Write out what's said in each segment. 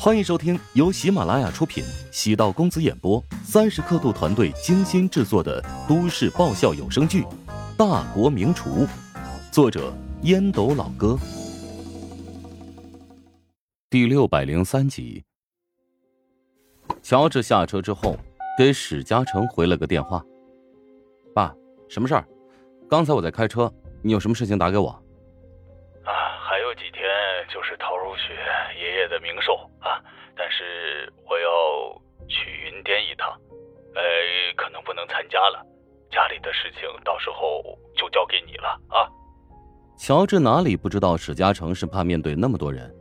欢迎收听由喜马拉雅出品、喜道公子演播、三十刻度团队精心制作的都市爆笑有声剧《大国名厨》，作者烟斗老哥，第六百零三集。乔治下车之后，给史嘉诚回了个电话：“爸，什么事儿？刚才我在开车，你有什么事情打给我？”啊，还有几天就是陶如雪的名寿啊，但是我要去云巅一趟，呃，可能不能参加了，家里的事情到时候就交给你了啊。乔治哪里不知道史嘉诚是怕面对那么多人？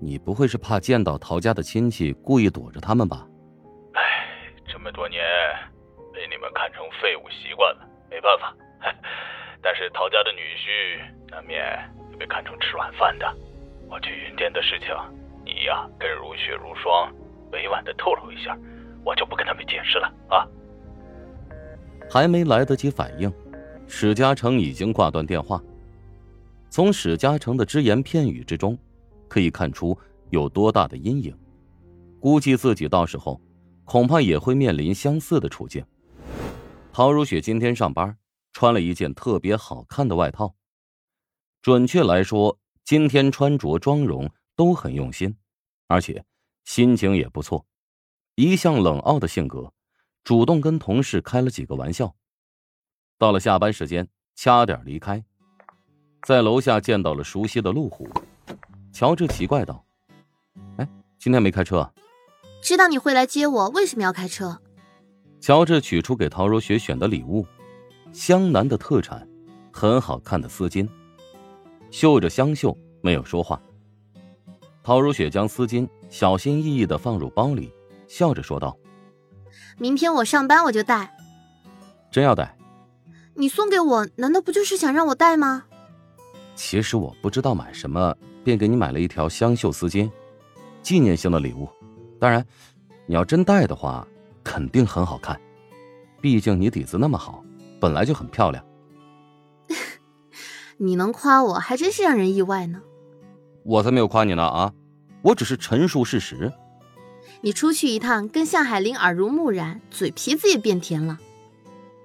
你不会是怕见到陶家的亲戚，故意躲着他们吧？哎，这么多年被你们看成废物习惯了，没办法。但是陶家的女婿难免被看成吃软饭的。我去云店的事情，你呀跟如雪如霜委婉的透露一下，我就不跟他们解释了啊。还没来得及反应，史嘉诚已经挂断电话。从史嘉诚的只言片语之中。可以看出有多大的阴影，估计自己到时候恐怕也会面临相似的处境。陶如雪今天上班穿了一件特别好看的外套，准确来说，今天穿着妆容都很用心，而且心情也不错。一向冷傲的性格，主动跟同事开了几个玩笑。到了下班时间，掐点离开，在楼下见到了熟悉的路虎。乔治奇怪道：“哎，今天没开车啊？知道你会来接我，为什么要开车？”乔治取出给陶如雪选的礼物，湘南的特产，很好看的丝巾，绣着香绣，没有说话。陶如雪将丝巾小心翼翼的放入包里，笑着说道：“明天我上班我就带。”真要带？你送给我，难道不就是想让我带吗？其实我不知道买什么。便给你买了一条香绣丝巾，纪念性的礼物。当然，你要真戴的话，肯定很好看。毕竟你底子那么好，本来就很漂亮。你能夸我，还真是让人意外呢。我才没有夸你呢啊！我只是陈述事实。你出去一趟，跟向海林耳濡目染，嘴皮子也变甜了。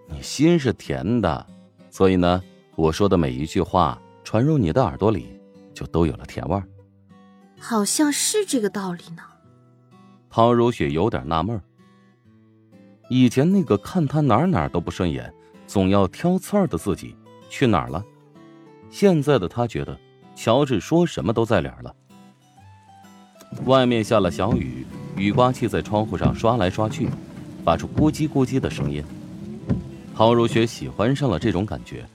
你心是甜的，所以呢，我说的每一句话传入你的耳朵里。就都有了甜味儿，好像是这个道理呢。陶如雪有点纳闷儿，以前那个看他哪哪都不顺眼，总要挑刺儿的自己去哪儿了？现在的他觉得乔治说什么都在理儿了。外面下了小雨，雨刮器在窗户上刷来刷去，发出咕叽咕叽的声音。陶如雪喜欢上了这种感觉，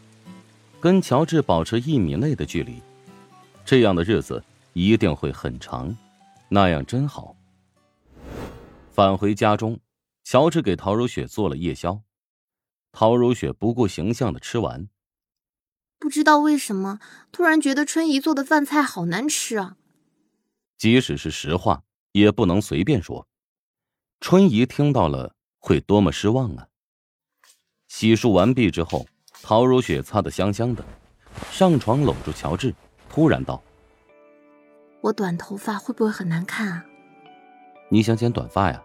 跟乔治保持一米内的距离。这样的日子一定会很长，那样真好。返回家中，乔治给陶如雪做了夜宵，陶如雪不顾形象的吃完。不知道为什么，突然觉得春姨做的饭菜好难吃啊！即使是实话，也不能随便说。春姨听到了会多么失望啊！洗漱完毕之后，陶如雪擦得香香的，上床搂住乔治。突然道：“我短头发会不会很难看啊？你想剪短发呀？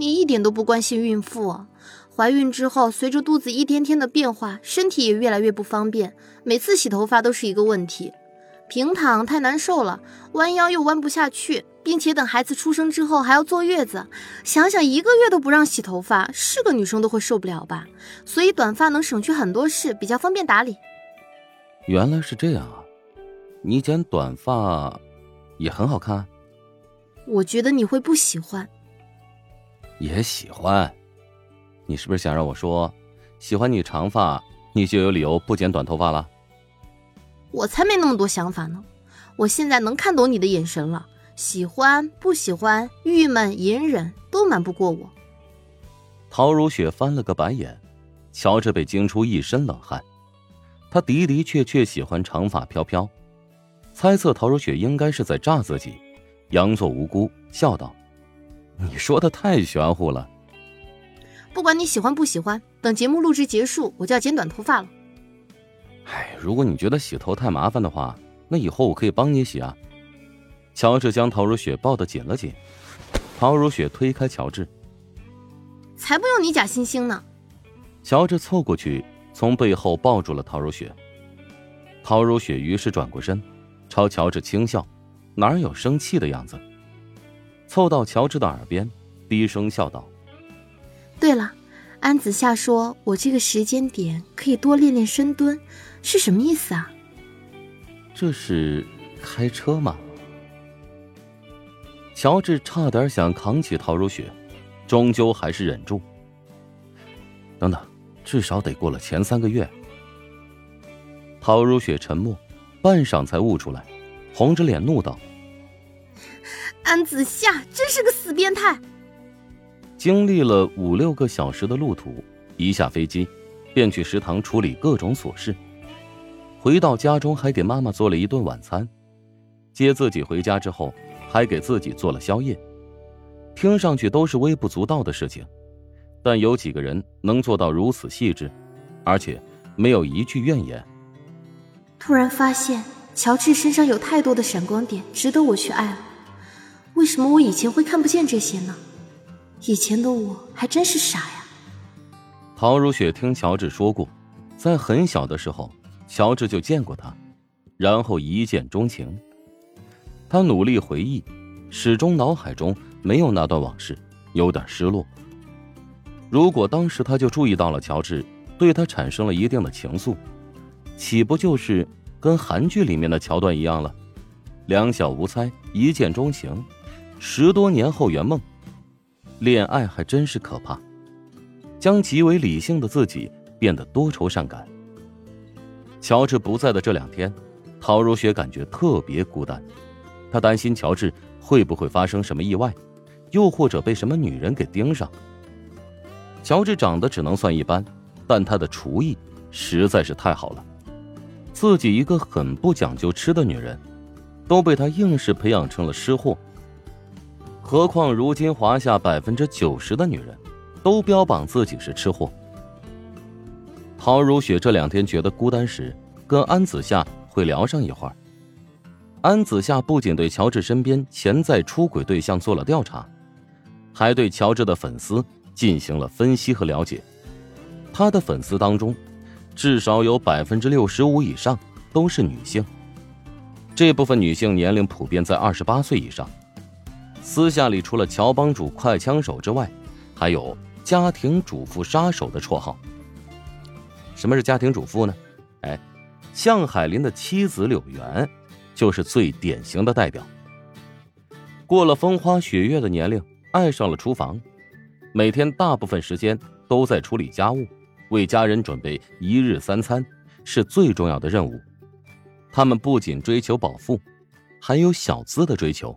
你一点都不关心孕妇。怀孕之后，随着肚子一天天的变化，身体也越来越不方便，每次洗头发都是一个问题。平躺太难受了，弯腰又弯不下去，并且等孩子出生之后还要坐月子，想想一个月都不让洗头发，是个女生都会受不了吧？所以短发能省去很多事，比较方便打理。原来是这样啊！”你剪短发，也很好看。我觉得你会不喜欢。也喜欢。你是不是想让我说，喜欢你长发，你就有理由不剪短头发了？我才没那么多想法呢。我现在能看懂你的眼神了，喜欢不喜欢，郁闷隐忍都瞒不过我。陶如雪翻了个白眼，乔治被惊出一身冷汗。他的的确确喜欢长发飘飘。猜测陶如雪应该是在诈自己，佯作无辜，笑道：“你说的太玄乎了。”不管你喜欢不喜欢，等节目录制结束，我就要剪短头发了。哎，如果你觉得洗头太麻烦的话，那以后我可以帮你洗啊。乔治将陶如雪抱得紧了紧。陶如雪推开乔治：“才不用你假惺惺呢。”乔治凑过去，从背后抱住了陶如雪。陶如雪于是转过身，朝乔治轻笑，哪有生气的样子？凑到乔治的耳边，低声笑道：“对了，安子夏说我这个时间点可以多练练深蹲，是什么意思啊？”这是开车吗？乔治差点想扛起陶如雪，终究还是忍住。等等，至少得过了前三个月。陶如雪沉默，半晌才悟出来，红着脸怒道。安子夏真是个死变态。经历了五六个小时的路途，一下飞机，便去食堂处理各种琐事。回到家中，还给妈妈做了一顿晚餐。接自己回家之后，还给自己做了宵夜。听上去都是微不足道的事情，但有几个人能做到如此细致，而且没有一句怨言？突然发现，乔治身上有太多的闪光点，值得我去爱了。为什么我以前会看不见这些呢？以前的我还真是傻呀。陶如雪听乔治说过，在很小的时候，乔治就见过他，然后一见钟情。他努力回忆，始终脑海中没有那段往事，有点失落。如果当时他就注意到了乔治，对他产生了一定的情愫，岂不就是跟韩剧里面的桥段一样了？两小无猜，一见钟情。十多年后圆梦，恋爱还真是可怕，将极为理性的自己变得多愁善感。乔治不在的这两天，陶如雪感觉特别孤单，她担心乔治会不会发生什么意外，又或者被什么女人给盯上。乔治长得只能算一般，但他的厨艺实在是太好了，自己一个很不讲究吃的女人，都被他硬是培养成了吃货。何况如今华夏百分之九十的女人，都标榜自己是吃货。陶如雪这两天觉得孤单时，跟安子夏会聊上一会儿。安子夏不仅对乔治身边潜在出轨对象做了调查，还对乔治的粉丝进行了分析和了解。他的粉丝当中，至少有百分之六十五以上都是女性。这部分女性年龄普遍在二十八岁以上。私下里除了乔帮主快枪手之外，还有家庭主妇杀手的绰号。什么是家庭主妇呢？哎，向海林的妻子柳媛，就是最典型的代表。过了风花雪月的年龄，爱上了厨房，每天大部分时间都在处理家务，为家人准备一日三餐，是最重要的任务。他们不仅追求饱腹，还有小资的追求。